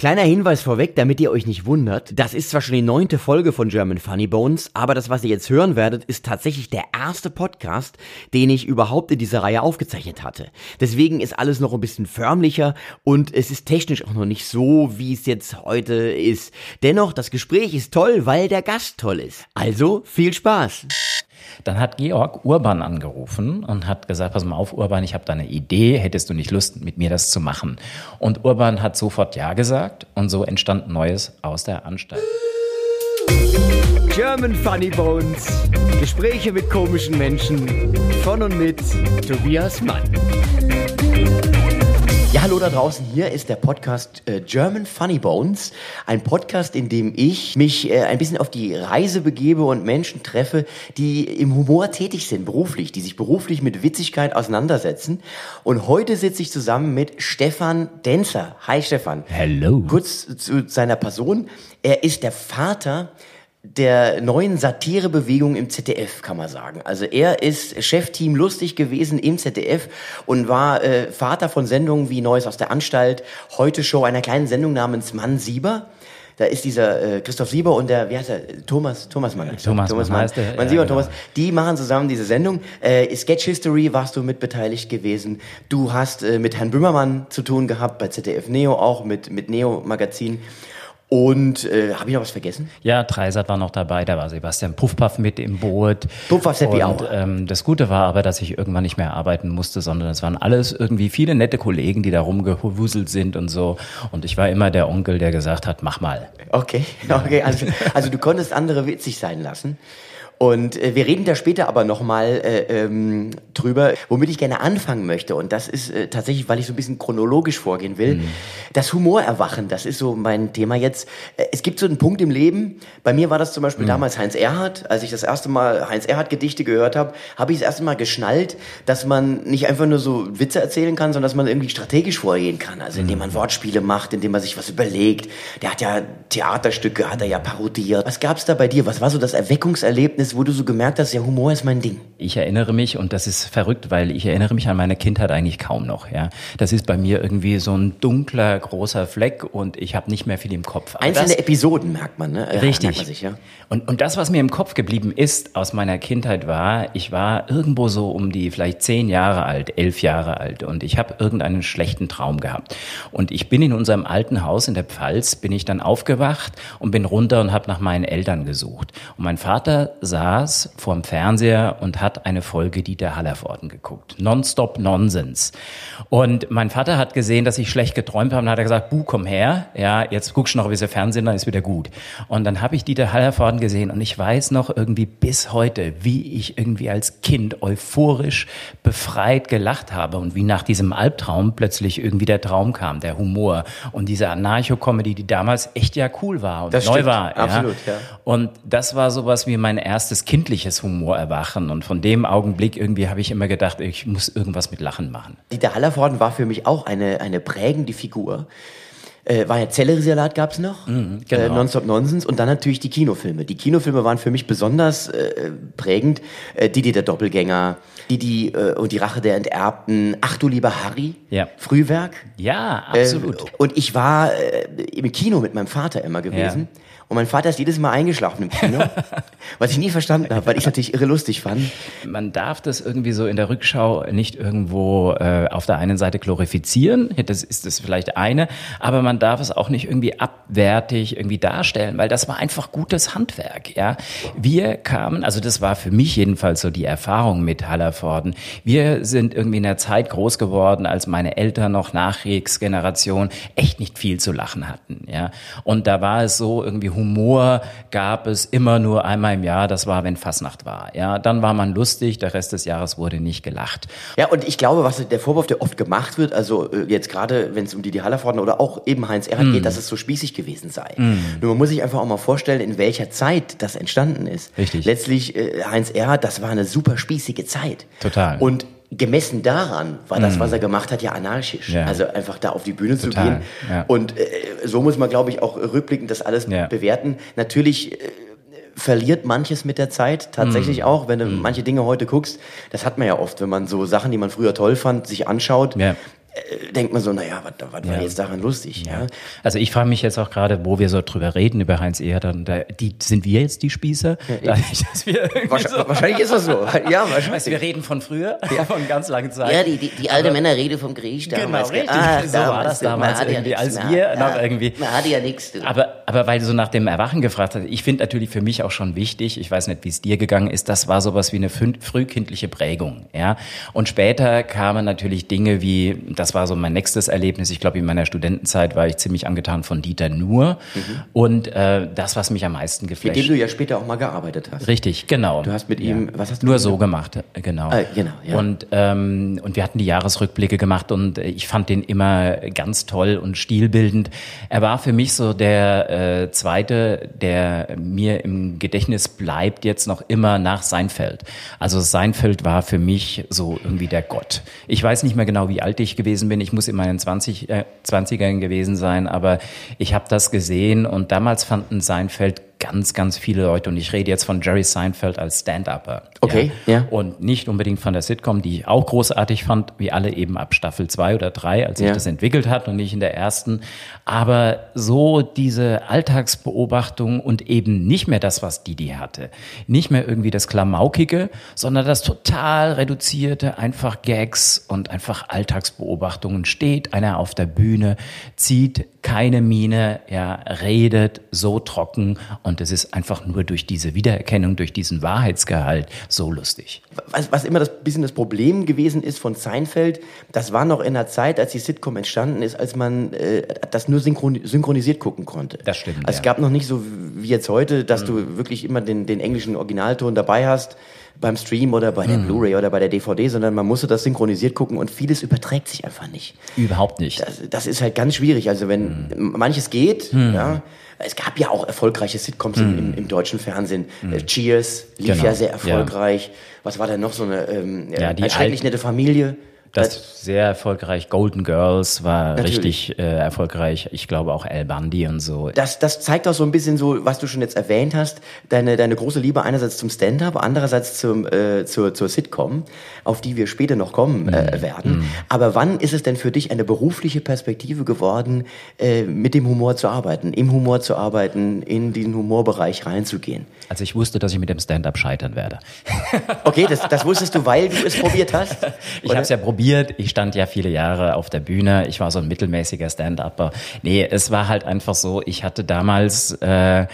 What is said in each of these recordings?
Kleiner Hinweis vorweg, damit ihr euch nicht wundert. Das ist zwar schon die neunte Folge von German Funny Bones, aber das, was ihr jetzt hören werdet, ist tatsächlich der erste Podcast, den ich überhaupt in dieser Reihe aufgezeichnet hatte. Deswegen ist alles noch ein bisschen förmlicher und es ist technisch auch noch nicht so, wie es jetzt heute ist. Dennoch, das Gespräch ist toll, weil der Gast toll ist. Also, viel Spaß! Dann hat Georg Urban angerufen und hat gesagt, pass mal auf, Urban, ich habe da eine Idee, hättest du nicht Lust, mit mir das zu machen? Und Urban hat sofort Ja gesagt und so entstand Neues aus der Anstalt. German Funny Bones. Gespräche mit komischen Menschen. Von und mit Tobias Mann. Ja, hallo da draußen. Hier ist der Podcast äh, German Funny Bones. Ein Podcast, in dem ich mich äh, ein bisschen auf die Reise begebe und Menschen treffe, die im Humor tätig sind, beruflich, die sich beruflich mit Witzigkeit auseinandersetzen. Und heute sitze ich zusammen mit Stefan Denzer. Hi Stefan. Hello. Kurz zu seiner Person. Er ist der Vater der neuen Satirebewegung im ZDF, kann man sagen. Also er ist Chefteam lustig gewesen im ZDF und war äh, Vater von Sendungen wie Neues aus der Anstalt, heute Show, einer kleinen Sendung namens Mann Sieber. Da ist dieser äh, Christoph Sieber und der, wie heißt er, Thomas, Thomas Mann. Thomas, Thomas Mann Mann. der, Mann ja, Sieber und genau. Thomas, die machen zusammen diese Sendung. Äh, Sketch History warst du mit beteiligt gewesen. Du hast äh, mit Herrn Böhmermann zu tun gehabt, bei ZDF Neo auch, mit, mit Neo Magazin. Und äh, habe ich noch was vergessen? Ja, Dreisat war noch dabei, da war Sebastian Puffpaff mit im Boot. Puffpaff Seppi Und auch. ähm, das Gute war aber, dass ich irgendwann nicht mehr arbeiten musste, sondern es waren alles irgendwie viele nette Kollegen, die da rumgewuselt sind und so. Und ich war immer der Onkel, der gesagt hat, mach mal. Okay, okay. Also, also du konntest andere witzig sein lassen. Und äh, wir reden da später aber nochmal äh, ähm, drüber, womit ich gerne anfangen möchte. Und das ist äh, tatsächlich, weil ich so ein bisschen chronologisch vorgehen will. Das Humorerwachen, das ist so mein Thema jetzt. Äh, es gibt so einen Punkt im Leben, bei mir war das zum Beispiel damals Heinz Erhardt. Als ich das erste Mal Heinz Erhardt-Gedichte gehört habe, habe ich das erste Mal geschnallt, dass man nicht einfach nur so Witze erzählen kann, sondern dass man irgendwie strategisch vorgehen kann. Also indem man Wortspiele macht, indem man sich was überlegt. Der hat ja Theaterstücke, hat er ja parodiert. Was gab's da bei dir? Was war so das Erweckungserlebnis, wo du so gemerkt hast, ja, Humor ist mein Ding? Ich erinnere mich, und das ist verrückt, weil ich erinnere mich an meine Kindheit eigentlich kaum noch. Ja, Das ist bei mir irgendwie so ein dunkler, großer Fleck und ich habe nicht mehr viel im Kopf. Aber Einzelne das, Episoden merkt man, ne? Richtig. Merkt man sich, ja. Und, und das, was mir im Kopf geblieben ist aus meiner Kindheit war, ich war irgendwo so um die vielleicht zehn Jahre alt, elf Jahre alt und ich habe irgendeinen schlechten Traum gehabt. Und ich bin in unserem alten Haus in der Pfalz, bin ich dann aufgewacht und bin runter und habe nach meinen Eltern gesucht. Und mein Vater saß vorm Fernseher und hat eine Folge Dieter Hallervorden geguckt. Nonstop Nonsens. Und mein Vater hat gesehen, dass ich schlecht geträumt habe und hat er gesagt, Bu, komm her, ja, jetzt guckst du noch ein bisschen Fernsehen, dann ist wieder gut. Und dann habe ich Dieter Hallervorden gesehen und ich weiß noch irgendwie bis heute, wie ich irgendwie als Kind euphorisch befreit gelacht habe und wie nach diesem Albtraum plötzlich irgendwie der Traum kam, der Humor und diese Anarcho-Comedy, die damals echt ja cool war und Das neu stimmt, war. absolut, ja. Und das war sowas wie mein erstes kindliches Humorerwachen und von dem Augenblick irgendwie habe ich immer gedacht, ich muss irgendwas mit Lachen machen. Dieter Hallervorden war für mich auch eine, eine prägende Figur. Äh, war ja Zelleriesalat gab's noch, genau. äh, Nonstop Nonsens und dann natürlich die Kinofilme. Die Kinofilme waren für mich besonders äh, prägend. Äh, Didi der Doppelgänger, Didi äh, und die Rache der Enterbten, Ach du lieber Harry, Ja. Frühwerk. Ja, absolut. Ähm, und ich war äh, im Kino mit meinem Vater immer gewesen. Und mein Vater ist jedes Mal eingeschlafen im Kino, was ich nie verstanden habe, weil ich natürlich irre lustig fand. Man darf das irgendwie so in der Rückschau nicht irgendwo äh, auf der einen Seite glorifizieren, das ist das vielleicht eine, aber man darf es auch nicht irgendwie abwertig irgendwie darstellen, weil das war einfach gutes Handwerk, ja. Wir kamen, also das war für mich jedenfalls so die Erfahrung mit Hallervorden. Wir sind irgendwie in der Zeit groß geworden, als meine Eltern noch Nachkriegsgeneration echt nicht viel zu lachen hatten, ja. Und da war es so irgendwie Humor gab es immer nur einmal im Jahr, das war, wenn Fasnacht war. Ja, dann war man lustig, der Rest des Jahres wurde nicht gelacht. Ja, und ich glaube, was der Vorwurf, der oft gemacht wird, also äh, jetzt gerade, wenn es um die, die Hallervorden oder auch eben Heinz Erhardt Mm. geht, dass es so spießig gewesen sei. Nur man muss sich einfach auch mal vorstellen, in welcher Zeit das entstanden ist. Richtig. Letztlich, äh, Heinz Erhardt, das war eine super spießige Zeit. Total. Mm. Und gemessen daran war das, was er gemacht hat, ja anarchisch. Ja. Also einfach da auf die Bühne zu Total, gehen. ja. Und äh, so muss man, glaube ich, auch rückblickend das alles Ja. bewerten. Natürlich äh, verliert manches mit der Zeit, Mm. tatsächlich auch, wenn du manche Dinge heute guckst. Das hat man ja oft, wenn man so Sachen, die man früher toll fand, sich anschaut. Ja. äh, denkt man so, naja, was, was war jetzt daran lustig? Ja. Also ich frage mich jetzt auch gerade, wo wir so drüber reden, über Heinz Erhardt, da, die, sind wir jetzt die Spießer? Dadurch, dass wir Wahrscheinlich, so- wahrscheinlich ist das so. Ja, Weißt, wahrscheinlich. du, wir reden von früher, von ganz langen Zeit. Ja, die, die, die alte Männerrede vom Genau, damals. richtig. Ah, So war das damals ja irgendwie, nichts als mehr. wir ja, noch irgendwie- Man hatte ja nichts. Aber, aber weil du so nach dem Erwachen gefragt hast, ich finde natürlich für mich auch schon wichtig, ich weiß nicht, wie es dir gegangen ist, das war sowas wie eine frühkindliche Prägung, ja. Und später kamen natürlich Dinge wie, das war so mein nächstes Erlebnis, ich glaube in meiner Studentenzeit war ich ziemlich angetan von Dieter Nuhr und äh, das, was mich am meisten Mit dem geflasht du ja später auch mal gearbeitet hast. Richtig, genau. Du hast mit ihm, was hast du Nur so gemacht, äh, genau. Ah, genau, ja. Und, ähm, und wir hatten die Jahresrückblicke gemacht und äh, ich fand den immer ganz toll und stilbildend. Er war für mich so der äh, zweite, der mir im Gedächtnis bleibt jetzt noch immer nach Seinfeld. Also Seinfeld war für mich so irgendwie der Gott. Ich weiß nicht mehr genau, wie alt ich gewesen bin. Ich muss in meinen 20, äh, 20ern gewesen sein, aber ich habe das gesehen und damals fanden Seinfeld ganz, ganz viele Leute und ich rede jetzt von Jerry Seinfeld als Stand-Upper. Okay, ja. Und nicht unbedingt von der Sitcom, die ich auch großartig fand, wie alle eben ab Staffel zwei oder drei, als sich Ja. das entwickelt hat und nicht in der ersten. Aber so diese Alltagsbeobachtung und eben nicht mehr das, was Didi hatte. Nicht mehr irgendwie das Klamaukige, sondern das total reduzierte, einfach Gags und einfach Alltagsbeobachtungen. Steht einer auf der Bühne, zieht keine Miene, ja, redet so trocken und es ist einfach nur durch diese Wiedererkennung, durch diesen Wahrheitsgehalt so lustig. was, was immer das bisschen das Problem gewesen ist von Seinfeld, das war noch in der Zeit, als die Sitcom entstanden ist, als man äh, das nur synchron synchronisiert gucken konnte. Das stimmt, Also es. Mhm. gab noch nicht so wie jetzt heute, dass du wirklich immer den, den englischen Originalton dabei hast beim Stream oder bei der Mhm. Blu-ray oder bei der DVD, sondern man musste das synchronisiert gucken und vieles überträgt sich einfach nicht. Überhaupt nicht. Das, das ist halt ganz schwierig. Also wenn manches geht, ja. Es gab ja auch erfolgreiche Sitcoms im, im, im deutschen Fernsehen. Äh, Cheers lief Genau. ja sehr Ja. erfolgreich. Was war denn noch so eine ähm, Ja, die eine schrecklich Al- nette Familie? Das sehr erfolgreich. Golden Girls war Natürlich. richtig äh, erfolgreich. Ich glaube auch Al Bundy und so. Das, das zeigt auch so ein bisschen so, was du schon jetzt erwähnt hast, deine, deine große Liebe einerseits zum Stand-up, andererseits zum, äh, zur, zur Sitcom, auf die wir später noch kommen äh, werden. Aber wann ist es denn für dich eine berufliche Perspektive geworden, äh, mit dem Humor zu arbeiten, im Humor zu arbeiten, in diesen Humorbereich reinzugehen? Also ich wusste, dass ich mit dem Stand-up scheitern werde. Okay, das, das wusstest du, weil du es probiert hast? Ich habe es ja probiert. Ich stand ja viele Jahre auf der Bühne. Ich war so ein mittelmäßiger Stand-Upper. Nee, es war halt einfach so, ich hatte damals äh,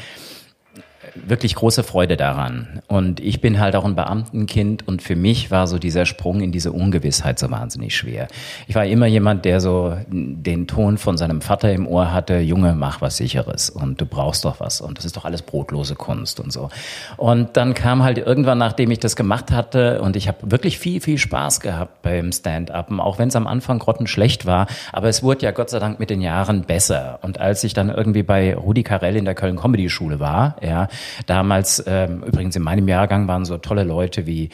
wirklich große Freude daran. Und ich bin halt auch ein Beamtenkind und für mich war so dieser Sprung in diese Ungewissheit so wahnsinnig schwer. Ich war immer jemand, der so den Ton von seinem Vater im Ohr hatte, Junge, mach was sicheres und du brauchst doch was und das ist doch alles brotlose Kunst und so. Und dann kam halt irgendwann, nachdem ich das gemacht hatte und ich habe wirklich viel, viel Spaß gehabt beim Stand-Upen, auch wenn es am Anfang grottenschlecht war, aber es wurde ja Gott sei Dank mit den Jahren besser. Und als ich dann irgendwie bei Rudi Carell in der Köln Comedy Schule war, ja, damals, ähm, übrigens in meinem Jahrgang waren so tolle Leute wie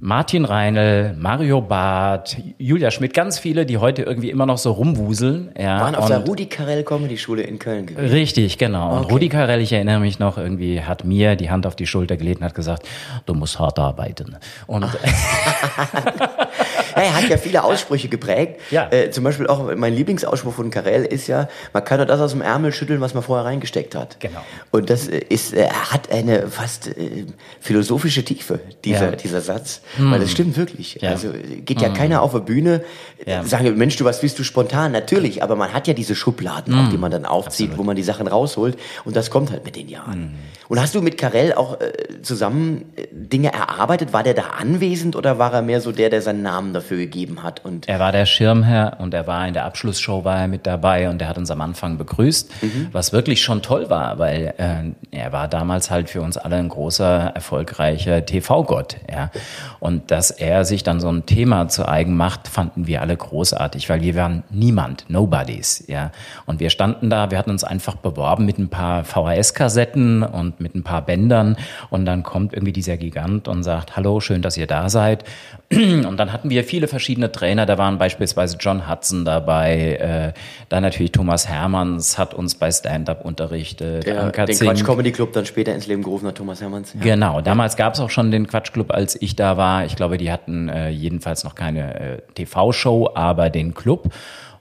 Martin Reinl, Mario Barth, Julia Schmidt, ganz viele, die heute irgendwie immer noch so rumwuseln. Ja, Waren auf und der Rudi Carell Comedy Schule in Köln gewesen. Richtig, genau. Und Okay. Rudi Carell, ich erinnere mich noch, irgendwie hat mir die Hand auf die Schulter gelegt und hat gesagt, du musst hart arbeiten. Und Ja, er hat ja viele Aussprüche geprägt. Ja. Äh, zum Beispiel auch mein Lieblingsausspruch von Karel ist ja, man kann nur das aus dem Ärmel schütteln, was man vorher reingesteckt hat. Genau. Und das ist, äh, hat eine fast äh, philosophische Tiefe, dieser, Ja. dieser Satz. Weil das stimmt wirklich. Ja. Also geht ja keiner auf der Bühne, äh, Ja. sagen, Mensch, du was bist du spontan? Natürlich, aber man hat ja diese Schubladen, auch, die man dann aufzieht, wo man die Sachen rausholt. Und das kommt halt mit den Jahren. Und hast du mit Karel auch äh, zusammen äh, Dinge erarbeitet? War der da anwesend oder war er mehr so der, der seinen Namen dafür gegeben hat? Und Er war der Schirmherr und er war in der Abschlussshow war er mit dabei und er hat uns am Anfang begrüßt, was wirklich schon toll war, weil äh, er war damals halt für uns alle ein großer, erfolgreicher TV-Gott. Ja. Und dass er sich dann so ein Thema zu eigen macht, fanden wir alle großartig, weil wir waren niemand, nobodies. Ja. Und wir standen da, wir hatten uns einfach beworben mit ein paar VHS-Kassetten und mit ein paar Bändern und dann kommt irgendwie dieser Gigant und sagt, hallo, schön, dass ihr da seid. Und dann hatten wir viele verschiedene Trainer. Da waren beispielsweise John Hudson dabei, äh, dann natürlich Thomas Hermanns hat uns bei Stand-Up unterrichtet. Der, Anka den Zink. Quatsch Comedy Club dann später ins Leben gerufen hat, Thomas Hermanns. Ja. Genau, damals gab es auch schon den Quatschclub, als ich da war. Ich glaube, die hatten äh, jedenfalls noch keine äh, TV-Show, aber den Club.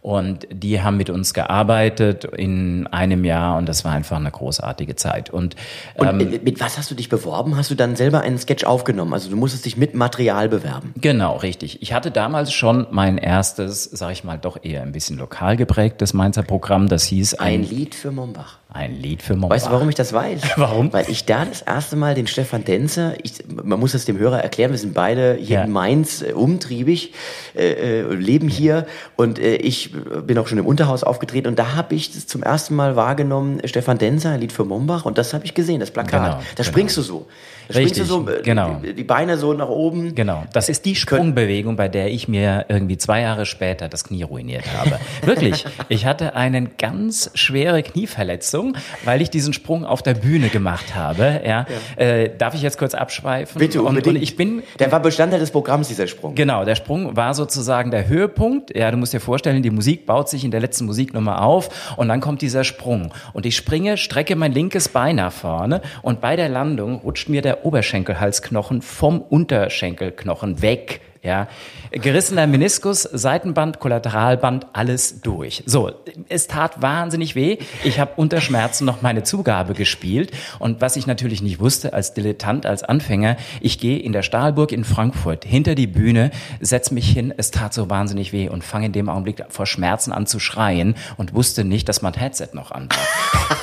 Und die haben mit uns gearbeitet in einem Jahr und das war einfach eine großartige Zeit. Und, Und ähm, äh, mit was hast du dich beworben? Hast du dann selber einen Sketch aufgenommen? Also du musstest dich mit Material bewerben. Genau, richtig. Ich hatte damals schon mein erstes, sag ich mal, doch eher ein bisschen lokal geprägtes Mainzer Programm. Das hieß Ein ein, Lied für Mombach. Ein Lied für Mombach. Weißt du, warum ich das weiß? Warum? Weil ich da das erste Mal den Stefan Denzer, ich, man muss es dem Hörer erklären, wir sind beide hier Ja. in Mainz äh, umtriebig, äh, äh, leben hier und äh, ich bin auch schon im Unterhaus aufgetreten und da habe ich das zum ersten Mal wahrgenommen, Stefan Denzer, ein Lied für Mombach und das habe ich gesehen, das Plakat. Genau, da genau. springst du so. Richtig, du so, äh, genau. die, Beine so nach oben. Genau, das ist die Sprungbewegung, bei der ich mir irgendwie zwei Jahre später das Knie ruiniert habe. Wirklich, ich hatte eine ganz schwere Knieverletzung, weil ich diesen Sprung auf der Bühne gemacht habe. Ja, Äh, darf ich jetzt kurz abschweifen? Bitte und, unbedingt. und ich bin Der war Bestandteil des Programms, dieser Sprung. Genau, der Sprung war sozusagen der Höhepunkt. Ja, du musst dir vorstellen, die Musik baut sich in der letzten Musiknummer auf und dann kommt dieser Sprung. Und ich springe, strecke mein linkes Bein nach vorne und bei der Landung rutscht mir der Oberschenkelhalsknochen vom Unterschenkelknochen weg. Ja, gerissener Meniskus, Seitenband, Kollateralband, alles durch. So, es tat wahnsinnig weh. Ich habe unter Schmerzen noch meine Zugabe gespielt und was ich natürlich nicht wusste als Dilettant, als Anfänger, ich gehe in der Stahlburg in Frankfurt hinter die Bühne, setz mich hin, es tat so wahnsinnig weh und fange in dem Augenblick vor Schmerzen an zu schreien und wusste nicht, dass mein Headset noch an war.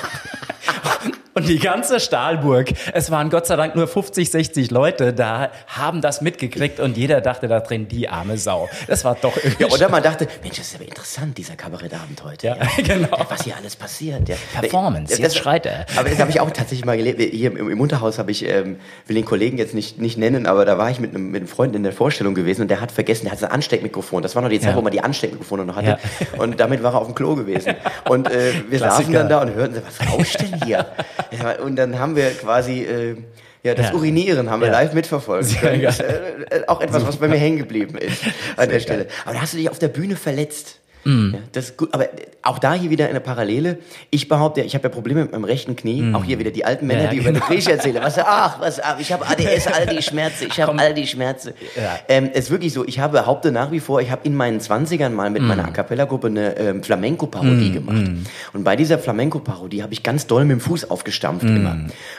Und die ganze Stahlburg, es waren Gott sei Dank nur 50, 60 Leute da, haben das mitgekriegt und jeder dachte da drin, die arme Sau. Das war doch irgendwie. Ja, oder man dachte, Mensch, das ist aber interessant, dieser Kabarettabend heute. Ja, genau. Was hier alles passiert. Ja. Performance, jetzt schreit er. Aber das habe ich auch tatsächlich mal gelebt. Hier im, im Unterhaus habe ich, ähm, will den Kollegen jetzt nicht, nicht nennen, aber da war ich mit einem, mit einem Freund in der Vorstellung gewesen und der hat vergessen, der hat ein Ansteckmikrofon. Das war noch die Zeit, Ja. wo man die Ansteckmikrofone noch hatte. Ja. Und damit war er auf dem Klo gewesen. Und äh, wir saßen Klassiker. dann da und hörten, was rauscht denn hier? Ja, Und dann haben wir quasi... Äh, ja, das Ja. Urinieren haben wir Ja. live mitverfolgen Sehr können. geil. Das, äh, äh, auch etwas, was bei mir hängen geblieben ist an der Stelle. Aber da hast du dich auf der Bühne verletzt. Mhm. Ja, das ist gut. Aber auch da hier wieder eine Parallele. Ich behaupte, ich habe ja Probleme mit meinem rechten Knie. Auch hier wieder die alten Männer, Mhm. Ja, die über genau. eine Grieche erzählen. Was, ach, was, ach, ich habe ADS, all die Schmerzen. Ich habe all die Schmerzen. Ja. Ähm, es ist wirklich so. Ich habe behaupte nach wie vor, ich habe in meinen 20ern mal mit Mhm. meiner A Cappella-Gruppe eine ähm, Flamenco-Parodie gemacht. Und bei dieser Flamenco-Parodie habe ich ganz doll mit dem Fuß aufgestampft immer.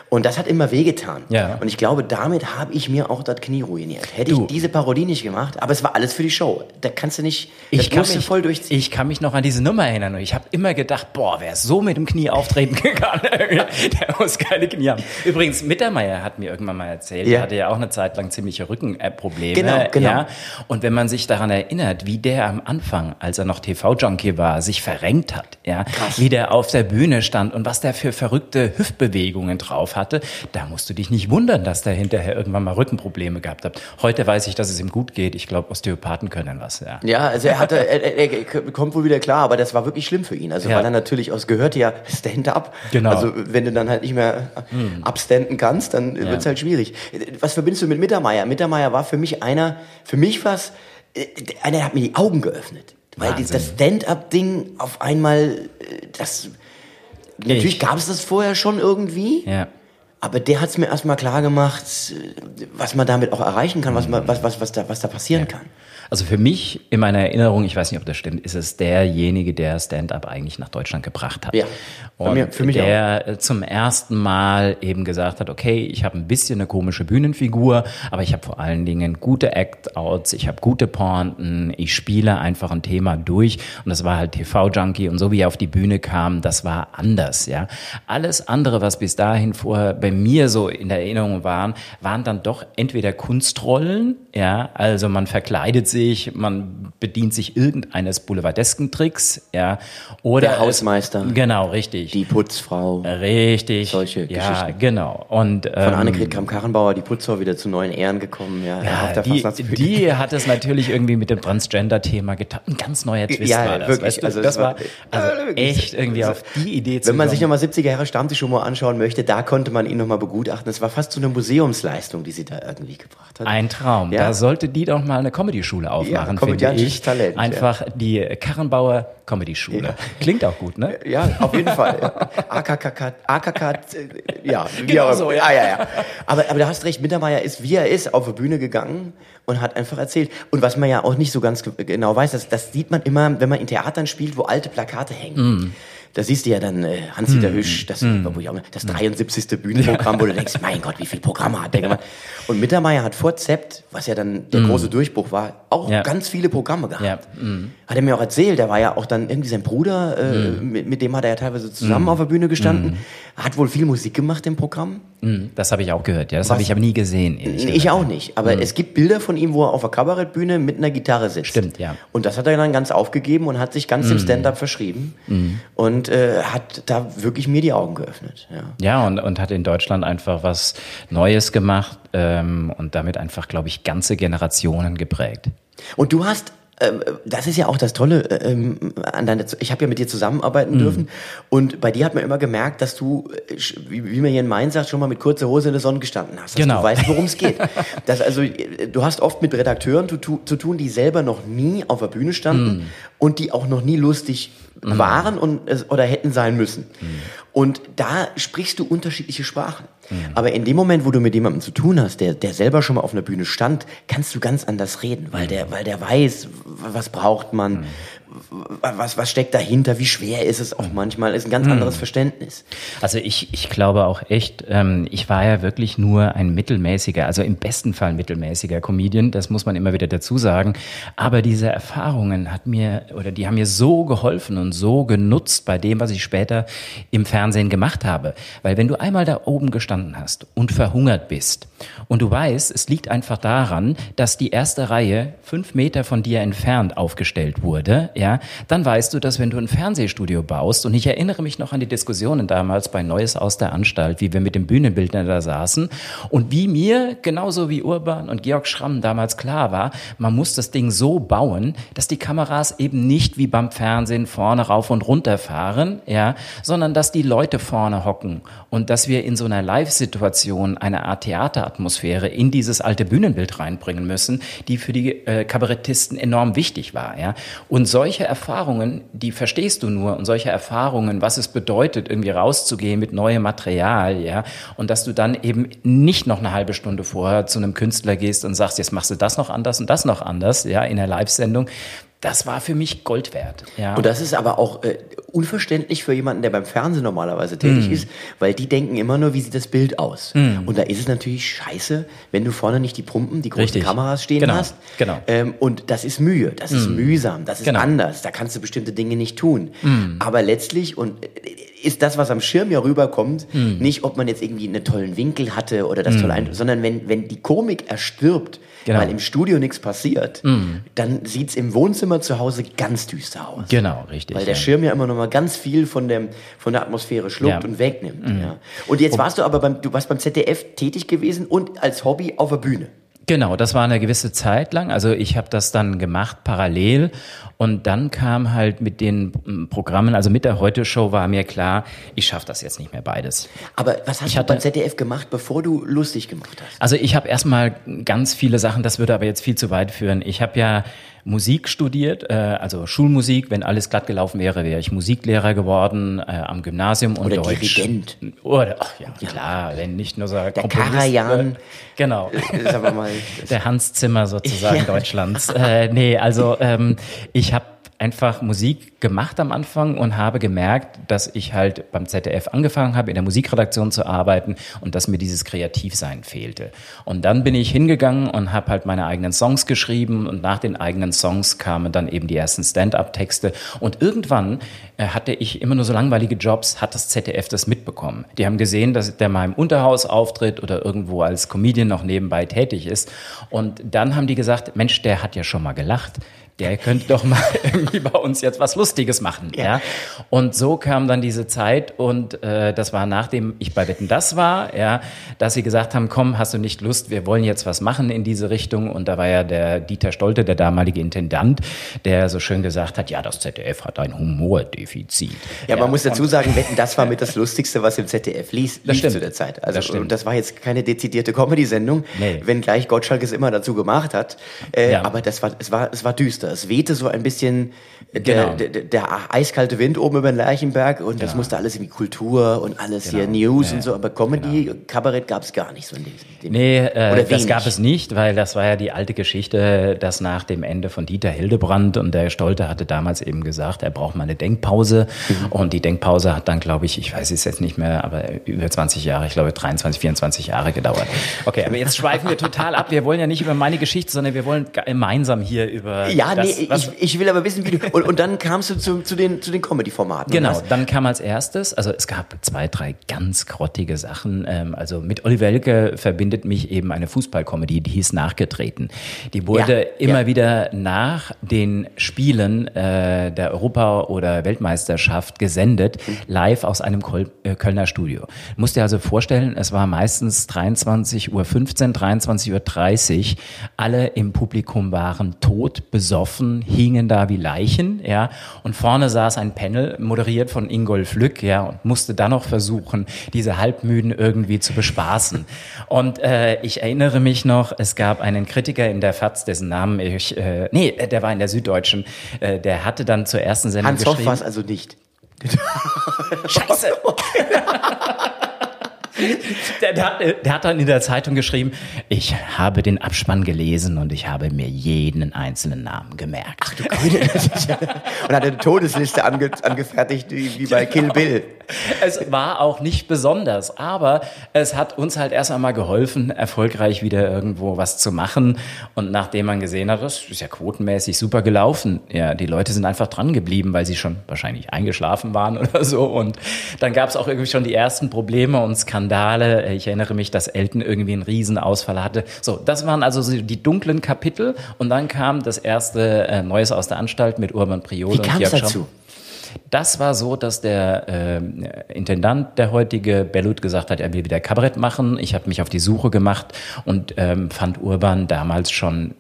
Und das hat immer wehgetan. Mhm. Ja. Und ich glaube, damit habe ich mir auch das Knie ruiniert. Hätte Du. ich diese Parodie nicht gemacht, aber es war alles für die Show. Da kannst du nicht, das Ich kann, musst du voll durchziehen. Ich kann mich noch an diese Nummer erinnern und ich habe immer gedacht, boah, wer so mit dem Knie auftreten kann, der muss keine Knie haben. Übrigens, Mittermeier hat mir irgendwann mal erzählt, Ja. er hatte ja auch eine Zeit lang ziemliche Rückenprobleme. Genau, genau. Ja? Und wenn man sich daran erinnert, wie der am Anfang, als er noch TV-Junkie war, sich verrenkt hat, ja, wie der auf der Bühne stand und was der für verrückte Hüftbewegungen drauf hatte, da musst du dich nicht wundern, dass der hinterher irgendwann mal Rückenprobleme gehabt hat. Heute weiß ich, dass es ihm gut geht. Ich glaube, Osteopathen können was, ja. Ja, also er hatte, er, er kommt wohl wieder klar, aber das war wirklich schlimm für ihn. Also Ja. weil er natürlich aus gehörte ja Stand-up. Genau. Also wenn du dann halt nicht mehr abstanden kannst, dann Ja. wird's halt schwierig. Was verbindest du mit Mittermeier? Mittermeier war für mich einer, für mich was, äh, einer der hat mir die Augen geöffnet. Weil Wahnsinn. das Stand-up-Ding auf einmal, äh, das, natürlich Ich- gab es das vorher schon irgendwie. Ja. Aber der hat es mir erstmal klar gemacht, äh, was man damit auch erreichen kann, was, man, was, was, was, da, was da passieren kann. Also für mich, in meiner Erinnerung, ich weiß nicht, ob das stimmt, ist es derjenige, der Stand-up eigentlich nach Deutschland gebracht hat. Ja, Und mir- für mich der äh, zum ersten Mal eben gesagt hat, okay, ich habe ein bisschen eine komische Bühnenfigur, aber ich habe vor allen Dingen gute Act-Outs, ich habe gute Pointen, ich spiele einfach ein Thema durch und das war halt TV-Junkie und so wie er auf die Bühne kam, das war anders, ja. Alles andere, was bis dahin vorher bei mir so in der Erinnerung waren, waren dann doch entweder Kunstrollen, ja, also man verkleidet sich, man bedient sich irgendeines boulevardesken Tricks, ja, oder Der Hausmeister. Genau, richtig. Die Putzfrau. Richtig. Solche ja, Geschichten. genau. Und ähm, Von Annegret Kramp-Karrenbauer, die Putzfrau, wieder zu neuen Ehren gekommen. Ja, ja, auf der die, die hat es natürlich irgendwie mit dem Transgender-Thema getan. Ein ganz neuer Twist Ja, war das. wirklich. Weißt du? Also das war also echt irgendwie auf die Idee zu Wenn man kommen. sich nochmal 70er Jahre Stammtischhumor anschauen möchte, da konnte man ihn nochmal begutachten. Es war fast so eine Museumsleistung, die sie da irgendwie gebracht hat. ein Traum. Ja. Da sollte die doch mal eine Comedy-Schule aufmachen, ja, finde ich. Talent, Einfach ja. die Karrenbauer Comedy Schule. Ja. Klingt auch gut, ne? Ja, auf jeden Fall. AKK, AKK, ja, genau so, ja. Ah, ja, ja. Aber, aber du hast recht, Mittermeier ist, wie er ist, auf die Bühne gegangen und hat einfach erzählt. Und was man ja auch nicht so ganz genau weiß, das, das sieht man immer, wenn man in Theatern spielt, wo alte Plakate hängen. Mm da siehst du ja dann äh, Hans-Dieter mm. Hüsch, das, mm. das 73. Bühnenprogramm, wo du denkst, mein Gott, wie viel Programme hat der gemacht. Und Mittermeier hat vor Zept, was ja dann der mm. große Durchbruch war, auch ja. ganz viele Programme gehabt. Ja. Hat er mir auch erzählt, der war ja auch dann irgendwie sein Bruder, äh, mit, mit, dem hat er ja teilweise zusammen mm. auf der Bühne gestanden, hat wohl viel Musik gemacht im Programm. Das habe ich auch gehört, ja. Das habe ich aber nie gesehen. Ich auch nicht. Aber es gibt Bilder von ihm, wo er auf der Kabarettbühne mit einer Gitarre sitzt. Stimmt, ja. Und das hat er dann ganz aufgegeben und hat sich ganz im Stand-up verschrieben. Und äh, hat da wirklich mir die Augen geöffnet. Ja, ja und, und hat in Deutschland einfach was Neues gemacht ähm, und damit einfach, glaube ich, ganze Generationen geprägt. Und du hast das ist ja auch das Tolle ähm, an deiner. Ich habe ja mit dir zusammenarbeiten mm. dürfen und bei dir hat man immer gemerkt, dass du, äh, wie, wie man hier in Mainz sagt, schon mal mit kurzer Hose in der Sonne gestanden hast. Dass genau. Du weißt, worum es geht. das also, äh, du hast oft mit Redakteuren zu, zu, tun, die selber noch nie auf der Bühne standen mm. und die auch noch nie lustig mm. waren und oder hätten sein müssen. Mm. Und da sprichst du unterschiedliche Sprachen. Mhm. Aber in dem Moment, wo du mit jemandem zu tun hast, der, der selber schon mal auf einer Bühne stand, kannst du ganz anders reden, weil der, weil der weiß, was braucht man, mhm was, was steckt dahinter, wie schwer ist es auch manchmal, ist ein ganz anderes hm. Verständnis. Also ich, ich glaube auch echt, ähm, ich war ja wirklich nur ein mittelmäßiger, also im besten Fall mittelmäßiger Comedian, das muss man immer wieder dazu sagen. Aber diese Erfahrungen hat mir, oder die haben mir so geholfen und so genutzt bei dem, was ich später im Fernsehen gemacht habe. Weil wenn du einmal da oben gestanden hast und verhungert bist und du weißt, es liegt einfach daran, dass die erste Reihe fünf Meter von dir entfernt aufgestellt wurde, ja, dann weißt du, dass wenn du ein Fernsehstudio baust, und ich erinnere mich noch an die Diskussionen damals bei Neues aus der Anstalt, wie wir mit dem Bühnenbildner da saßen und wie mir, genauso wie Urban und Georg Schramm damals klar war, man muss das Ding so bauen, dass die Kameras eben nicht wie beim Fernsehen vorne rauf und runter fahren, ja, sondern dass die Leute vorne hocken und dass wir in so einer Live-Situation eine Art Theateratmosphäre in dieses alte Bühnenbild reinbringen müssen, die für die äh, Kabarettisten enorm wichtig war, ja. Und solche solche Erfahrungen, die verstehst du nur und solche Erfahrungen, was es bedeutet, irgendwie rauszugehen mit neuem Material, ja, und dass du dann eben nicht noch eine halbe Stunde vorher zu einem Künstler gehst und sagst, jetzt machst du das noch anders und das noch anders, ja, in der Live-Sendung das war für mich Gold wert. Ja. Und das ist aber auch äh, unverständlich für jemanden, der beim Fernsehen normalerweise tätig mm. ist, weil die denken immer nur, wie sieht das Bild aus. Mm. Und da ist es natürlich scheiße, wenn du vorne nicht die Pumpen, die großen Richtig. Kameras stehen genau. hast. Genau. Ähm, und das ist Mühe, das mm. ist mühsam, das ist genau. anders, da kannst du bestimmte Dinge nicht tun. Mm. Aber letztlich, und äh, ist das, was am Schirm ja rüberkommt, mm. nicht, ob man jetzt irgendwie einen tollen Winkel hatte oder das mm. tolle Eindruck, sondern wenn, wenn die Komik erstirbt, genau. weil im Studio nichts passiert, mm. dann sieht's im Wohnzimmer zu Hause ganz düster aus. Genau, richtig. Weil der ja. Schirm ja immer noch mal ganz viel von, dem, von der Atmosphäre schluckt ja. und wegnimmt. Mm. Ja. Und jetzt warst du aber beim, du warst beim ZDF tätig gewesen und als Hobby auf der Bühne. Genau, das war eine gewisse Zeit lang. Also ich habe das dann gemacht parallel und dann kam halt mit den mm, Programmen, also mit der Heute-Show war mir klar, ich schaffe das jetzt nicht mehr beides. Aber was hast ich du hatte, beim ZDF gemacht, bevor du lustig gemacht hast? Also ich habe erstmal ganz viele Sachen, das würde aber jetzt viel zu weit führen. Ich habe ja Musik studiert, äh, also Schulmusik. Wenn alles glatt gelaufen wäre, wäre ich Musiklehrer geworden äh, am Gymnasium und Oder Deutsch. Dirigent. Oder, ach ja, klar, wenn nicht nur so Der Karajan. Genau. Der Hans Zimmer sozusagen ja. Deutschlands. Äh, nee, also ähm, ich habe einfach Musik gemacht am Anfang und habe gemerkt, dass ich halt beim ZDF angefangen habe, in der Musikredaktion zu arbeiten und dass mir dieses Kreativsein fehlte. Und dann bin ich hingegangen und habe halt meine eigenen Songs geschrieben und nach den eigenen Songs kamen dann eben die ersten Stand-up-Texte und irgendwann äh, hatte ich immer nur so langweilige Jobs, hat das ZDF das mitbekommen. Die haben gesehen, dass der mal im Unterhaus auftritt oder irgendwo als Comedian noch nebenbei tätig ist und dann haben die gesagt, Mensch, der hat ja schon mal gelacht der könnte doch mal irgendwie bei uns jetzt was Lustiges machen. Ja. ja. Und so kam dann diese Zeit und äh, das war nachdem ich bei Wetten das war, ja, dass sie gesagt haben, komm, hast du nicht Lust, wir wollen jetzt was machen in diese Richtung. Und da war ja der Dieter Stolte, der damalige Intendant, der so schön gesagt hat, ja, das ZDF hat ein Humordefizit. Ja, ja man muss dazu sagen, Wetten das war mit das Lustigste, was im ZDF lief, lief zu der Zeit. Also das, und das war jetzt keine dezidierte Comedy-Sendung, nee. wenngleich Gottschalk es immer dazu gemacht hat. Äh, ja. Aber das war, es war, es war düster. Es wehte so ein bisschen genau. der, der, der, eiskalte Wind oben über den Lerchenberg und genau. das musste alles irgendwie Kultur und alles genau. hier News ja, und so. Aber Comedy, genau. Kabarett gab es gar nicht so in dem. Nee, äh, das gab es nicht, weil das war ja die alte Geschichte, dass nach dem Ende von Dieter Hildebrand und der Stolte hatte damals eben gesagt, er braucht mal eine Denkpause. Mhm. Und die Denkpause hat dann, glaube ich, ich weiß es jetzt nicht mehr, aber über 20 Jahre, ich glaube 23, 24 Jahre gedauert. Okay, aber jetzt schweifen wir total ab. Wir wollen ja nicht über meine Geschichte, sondern wir wollen gemeinsam hier über. Ja, das, nee, ich, ich will aber wissen, wie du. Und, und dann kamst du zu, zu den, zu den Comedy-Formaten. Genau, dann kam als erstes, also es gab zwei, drei ganz grottige Sachen. Ähm, also mit Oliver Welke verbindet mich eben eine Fußballkomödie, die hieß Nachgetreten. Die wurde ja, immer ja. wieder nach den Spielen äh, der Europa- oder Weltmeisterschaft gesendet, live aus einem äh, Kölner Studio. Musst dir also vorstellen, es war meistens 23.15 Uhr, 23.30 Uhr. Alle im Publikum waren tot, besoffen, hingen da wie Leichen, ja. Und vorne saß ein Panel, moderiert von Ingolf Lück, ja, und musste dann noch versuchen, diese Halbmüden irgendwie zu bespaßen. Und äh, ich erinnere mich noch, es gab einen Kritiker in der FAZ, dessen Namen ich, äh, nee, der war in der Süddeutschen, äh, der hatte dann zur ersten Sendung Hans Hoff war es also nicht. Scheiße. Der, der, hat, der, hat, dann in der Zeitung geschrieben, ich habe den Abspann gelesen und ich habe mir jeden einzelnen Namen gemerkt. Ach du Grüne. und hat eine Todesliste ange, angefertigt, wie, wie bei Kill Bill. Es war auch nicht besonders, aber es hat uns halt erst einmal geholfen, erfolgreich wieder irgendwo was zu machen. Und nachdem man gesehen hat, das ist ja quotenmäßig super gelaufen. Ja, die Leute sind einfach dran geblieben, weil sie schon wahrscheinlich eingeschlafen waren oder so. Und dann gab es auch irgendwie schon die ersten Probleme und Skandale. Ich erinnere mich, dass Elton irgendwie einen Riesenausfall hatte. So, das waren also die dunklen Kapitel. Und dann kam das erste äh, Neues aus der Anstalt mit Urban Priolo Wie und Jörg dazu? Das war so, dass der äh, Intendant, der heutige Bellut, gesagt hat, er will wieder Kabarett machen. Ich habe mich auf die Suche gemacht und ähm, fand Urban damals schon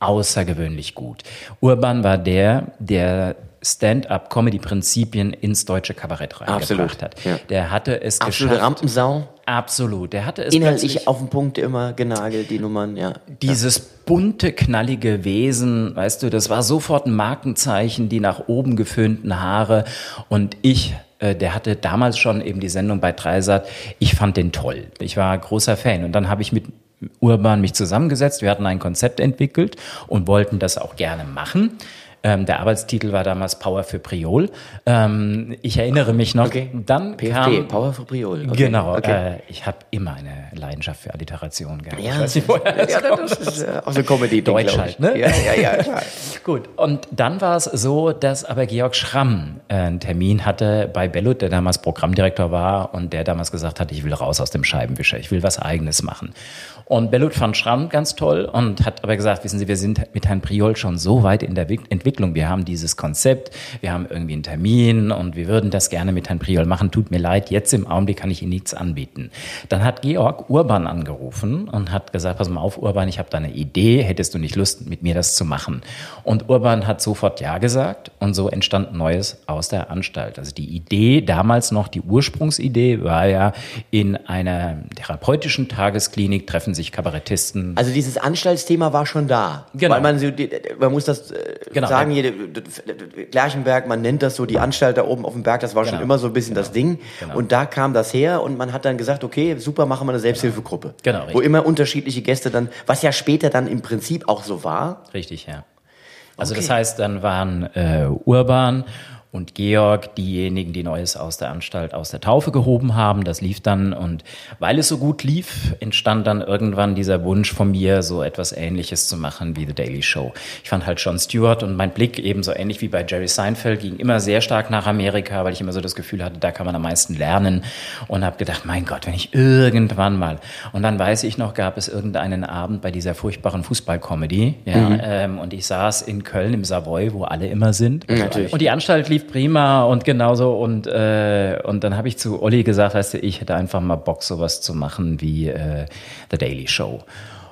außergewöhnlich gut. Urban war der, der Stand-up-Comedy-Prinzipien ins deutsche Kabarett reingebracht hat. Ja. Der hatte es Absolute geschafft. Rampensau. Absolut. Der hatte es inhaltlich auf den Punkt immer genagelt, die Nummern, ja. Dieses bunte, knallige Wesen, weißt du, das war sofort ein Markenzeichen, die nach oben geföhnten Haare und ich äh, der hatte damals schon eben die Sendung bei Dreisat. Ich fand den toll. Ich war großer Fan. Und dann habe ich mit Urban mich zusammengesetzt. Wir hatten ein Konzept entwickelt und wollten das auch gerne machen. Ähm, der Arbeitstitel war damals Power für Priol. Ähm, ich erinnere mich noch. Okay. Dann PFP, kam, Power für Priol. Okay. Genau. Okay. Äh, ich habe immer eine Leidenschaft für Alliteration gehabt. Ja, das, nicht, das, ja, das ist äh, auch so Comedy Deutsch halt, ne? Ja, ja, ja. Klar. Gut. Und dann war es so, dass aber Georg Schramm äh, einen Termin hatte bei Bellut, der damals Programmdirektor war und der damals gesagt hat, ich will raus aus dem Scheibenwischer, ich will was Eigenes machen. Und Bellut fand Schramm ganz toll und hat aber gesagt, wissen Sie, wir sind mit Herrn Priol schon so weit in der Entwicklung. Wir haben dieses Konzept, wir haben irgendwie einen Termin und wir würden das gerne mit Herrn Priol machen. Tut mir leid, jetzt im Augenblick kann ich Ihnen nichts anbieten. Dann hat Georg Urban angerufen und hat gesagt, pass mal auf, Urban, ich habe da eine Idee, hättest du nicht Lust, mit mir das zu machen? Und Urban hat sofort Ja gesagt und so entstand Neues aus der Anstalt. Also die Idee, damals noch die Ursprungsidee, war ja in einer therapeutischen Tagesklinik treffen sich Kabarettisten. Also dieses Anstaltsthema war schon da. Genau. Weil man, so, man muss das äh, genau. sagen, jede, Glerchenberg, man nennt das so, die Anstalt da oben auf dem Berg, das war genau. schon immer so ein bisschen genau. das Ding. Genau. Und da kam das her und man hat dann gesagt, okay, super, machen wir eine Selbsthilfegruppe. Genau. Richtig. Wo immer unterschiedliche Gäste dann, was ja später dann im Prinzip auch so war. Richtig, ja. Also okay. das heißt, dann waren äh, Urban und Georg diejenigen, die Neues aus der Anstalt aus der Taufe gehoben haben. Das lief dann und weil es so gut lief, entstand dann irgendwann dieser Wunsch von mir, so etwas Ähnliches zu machen wie The Daily Show. Ich fand halt Jon Stewart und mein Blick ebenso ähnlich wie bei Jerry Seinfeld ging immer sehr stark nach Amerika, weil ich immer so das Gefühl hatte, da kann man am meisten lernen und habe gedacht, mein Gott, wenn ich irgendwann mal und dann weiß ich noch, gab es irgendeinen Abend bei dieser furchtbaren Fußballcomedy ja, mhm. ähm, und ich saß in Köln im Savoy, wo alle immer sind. Natürlich. Und die Anstalt lief prima und genauso und äh, und dann habe ich zu Olli gesagt, weißt du, ich hätte einfach mal Bock sowas zu machen wie äh, The Daily Show.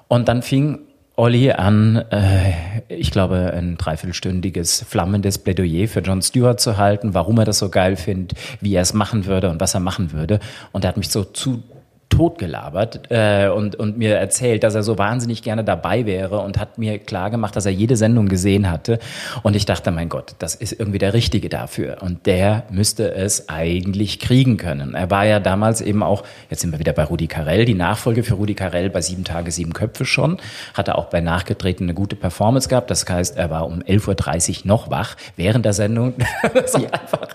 Und dann fing Olli an, äh, ich glaube, ein dreiviertelstündiges flammendes Plädoyer für John Stewart zu halten, warum er das so geil findet, wie er es machen würde und was er machen würde. Und er hat mich so zu totgelabert äh, und, und mir erzählt, dass er so wahnsinnig gerne dabei wäre und hat mir klar gemacht, dass er jede Sendung gesehen hatte. Und ich dachte, mein Gott, das ist irgendwie der Richtige dafür. Und der müsste es eigentlich kriegen können. Er war ja damals eben auch, jetzt sind wir wieder bei Rudi Carell, die Nachfolge für Rudi Carell bei Sieben Tage, Sieben Köpfe schon. Hatte auch bei Nachgetreten eine gute Performance gehabt. Das heißt, er war um 11.30 Uhr noch wach während der Sendung. das hat einfach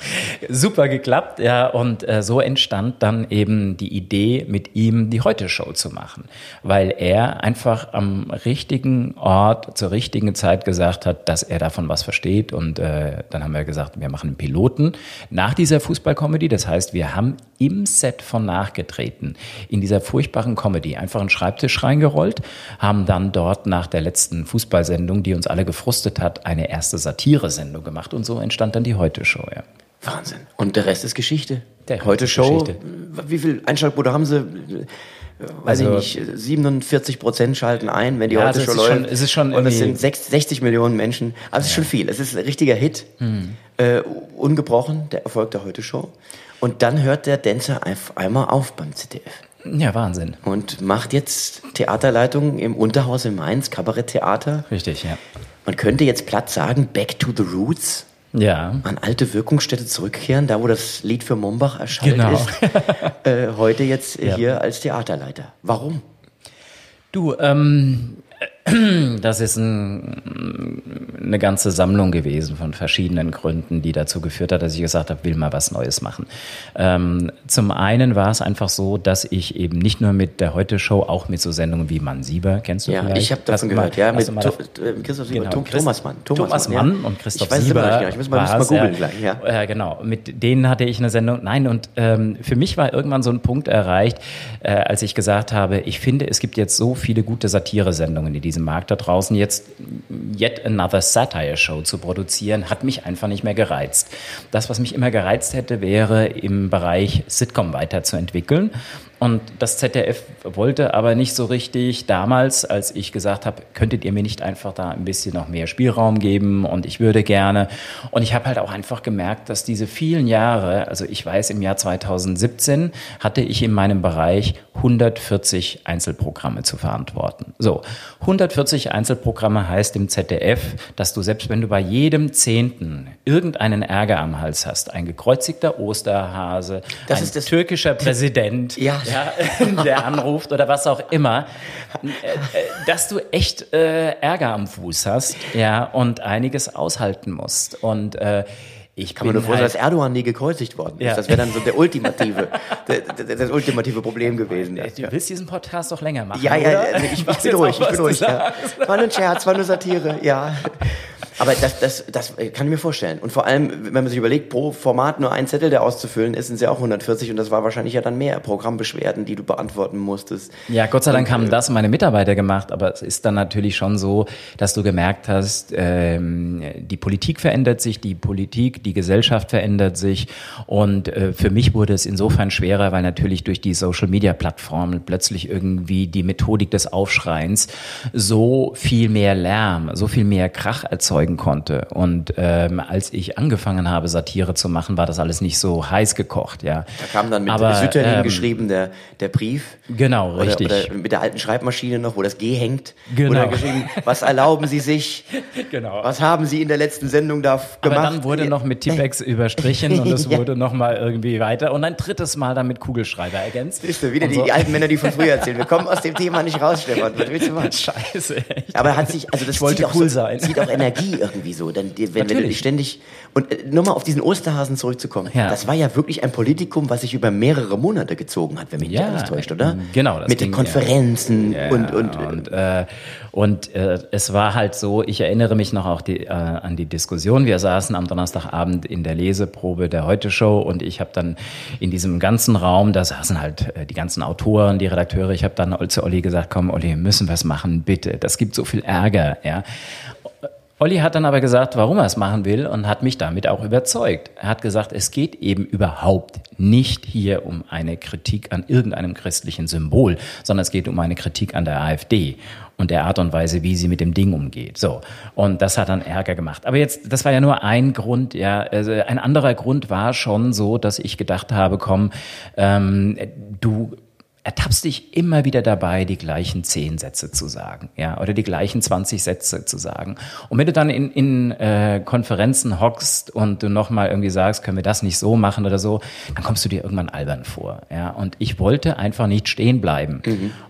super geklappt. Ja, und äh, so entstand dann eben die Idee, mit ihm die Heute-Show zu machen, weil er einfach am richtigen Ort zur richtigen Zeit gesagt hat, dass er davon was versteht. Und äh, dann haben wir gesagt, wir machen einen Piloten nach dieser Fußball-Comedy. Das heißt, wir haben im Set von Nachgetreten in dieser furchtbaren Comedy einfach einen Schreibtisch reingerollt, haben dann dort nach der letzten Fußballsendung, die uns alle gefrustet hat, eine erste Satire-Sendung gemacht und so entstand dann die Heute-Show. Ja. Wahnsinn. Und der Rest ist Geschichte. Der Heute Show. Geschichte. Wie viel Einschaltquote haben Sie? Weiß also, ich nicht, 47 Prozent schalten ein, wenn die ja, heute Show läuft. Schon, es ist schon und es sind 60 Millionen Menschen. Aber es ist schon viel. Es ist ein richtiger Hit. Hm. Äh, ungebrochen, der Erfolg der Heute Show. Und dann hört der Dancer auf einmal auf beim ZDF. Ja, Wahnsinn. Und macht jetzt Theaterleitung im Unterhaus in Mainz, Kabaretttheater. Richtig, ja. Man könnte jetzt platt sagen, back to the roots ja. an alte Wirkungsstätte zurückkehren, da wo das Lied für Mombach erscheint genau. ist, äh, heute jetzt ja. hier als Theaterleiter. Warum? Du, ähm, das ist ein, eine ganze Sammlung gewesen von verschiedenen Gründen, die dazu geführt hat, dass ich gesagt habe, will mal was Neues machen. Ähm, zum einen war es einfach so, dass ich eben nicht nur mit der Heute-Show, auch mit so Sendungen wie Mann Sieber, kennst du ja, vielleicht? ich habe davon gehört, ja, mit to Christoph Sieber, genau, Thomas Mann. Thomas, Thomas Mann, Mann ja. und Christoph ich weiß Sieber. Nicht, genau. Ich muss mal, mal googeln gleich, ja. Äh, genau, mit denen hatte ich eine Sendung. Nein, und ähm, für mich war irgendwann so ein Punkt erreicht, äh, als ich gesagt habe, ich finde, es gibt jetzt so viele gute Satire-Sendungen in diesem diesem Markt da draußen jetzt yet another Satire Show zu produzieren, hat mich einfach nicht mehr gereizt. Das, was mich immer gereizt hätte, wäre im Bereich Sitcom weiterzuentwickeln. Und das ZDF wollte aber nicht so richtig damals, als ich gesagt habe, könntet ihr mir nicht einfach da ein bisschen noch mehr Spielraum geben und ich würde gerne. Und ich habe halt auch einfach gemerkt, dass diese vielen Jahre, also ich weiß, im Jahr 2017 hatte ich in meinem Bereich 140 Einzelprogramme zu verantworten. So, 140 Einzelprogramme heißt im ZDF, dass du selbst wenn du bei jedem Zehnten irgendeinen Ärger am Hals hast, ein gekreuzigter Osterhase, das ein türkischer Präsident, ja, ja, der anruft oder was auch immer, äh, äh, dass du echt äh, Ärger am Fuß hast, ja, und einiges aushalten musst. Und äh, ich kann mir nur vorstellen, halt dass Erdogan nie gekreuzigt worden ist. Ja. Das wäre dann so der ultimative, der, das ultimative Problem gewesen. Das, du willst diesen Podcast doch länger machen. Ja, ja, ja ich, ich bin ruhig, ich bin ruhig. Ja. War nur ein Scherz, war nur Satire, ja. Aber das, das, das kann ich mir vorstellen. Und vor allem, wenn man sich überlegt, pro Format nur ein Zettel, der auszufüllen ist, sind es ja auch 140 und das war wahrscheinlich ja dann mehr Programmbeschwerden, die du beantworten musstest. Ja, Gott sei Dank haben äh, das meine Mitarbeiter gemacht, aber es ist dann natürlich schon so, dass du gemerkt hast, ähm, die Politik verändert sich, die Politik, die Gesellschaft verändert sich und äh, für mich wurde es insofern schwerer, weil natürlich durch die Social-Media-Plattformen plötzlich irgendwie die Methodik des Aufschreins so viel mehr Lärm, so viel mehr Krach erzeugen erzeugen konnte. Und ähm, als ich angefangen habe, Satire zu machen, war das alles nicht so heiß gekocht, ja. Da kam dann mit Aber, Sütterlin ähm, geschrieben der, der Brief. Genau, oder, richtig. Oder mit der alten Schreibmaschine noch, wo das G hängt. Genau. Oder geschrieben, was erlauben Sie sich? Genau. Was haben Sie in der letzten Sendung da gemacht? Aber dann wurde noch mit Tippex überstrichen und es ja. wurde noch mal irgendwie weiter und ein drittes Mal dann mit Kugelschreiber ergänzt. Siehst du, wieder die, so. die, alten Männer, die von früher erzählen. Wir kommen aus dem Thema nicht raus, Stefan. Was willst du machen? Scheiße. Aber hat sich, also das ich wollte cool auch sein. zieht auch Energie irgendwie so. Die, wenn, wenn du ständig und äh, nur mal auf diesen Osterhasen zurückzukommen. Ja. Das war ja wirklich ein Politikum, was sich über mehrere Monate gezogen hat, wenn mich nicht Ja, alles täuscht, oder? genau, das Mit den Konferenzen Ja, und und, und, äh, und äh, es war halt so, ich erinnere mich noch auch die, äh, an die Diskussion. Wir saßen am Donnerstagabend in der Leseprobe der Heute-Show und ich habe dann in diesem ganzen Raum, da saßen halt äh, die ganzen Autoren, die Redakteure, ich habe dann zu Olli gesagt, komm Olli, wir müssen was machen, bitte. Das gibt so viel Ärger, ja. Olli hat dann aber gesagt, warum er es machen will und hat mich damit auch überzeugt. Er hat gesagt, es geht eben überhaupt nicht hier um eine Kritik an irgendeinem christlichen Symbol, sondern es geht um eine Kritik an der AfD und der Art und Weise, wie sie mit dem Ding umgeht. So. Und das hat dann Ärger gemacht. Aber jetzt, das war ja nur ein Grund, ja. Also ein anderer Grund war schon so, dass ich gedacht habe, komm, ähm, du ertappst dich immer wieder dabei, die gleichen zehn Sätze zu sagen, ja, oder die gleichen 20 Sätze zu sagen. Und wenn du dann in, in äh, Konferenzen hockst und du nochmal irgendwie sagst, können wir das nicht so machen oder so, dann kommst du dir irgendwann albern vor, ja. Und ich wollte einfach nicht stehen bleiben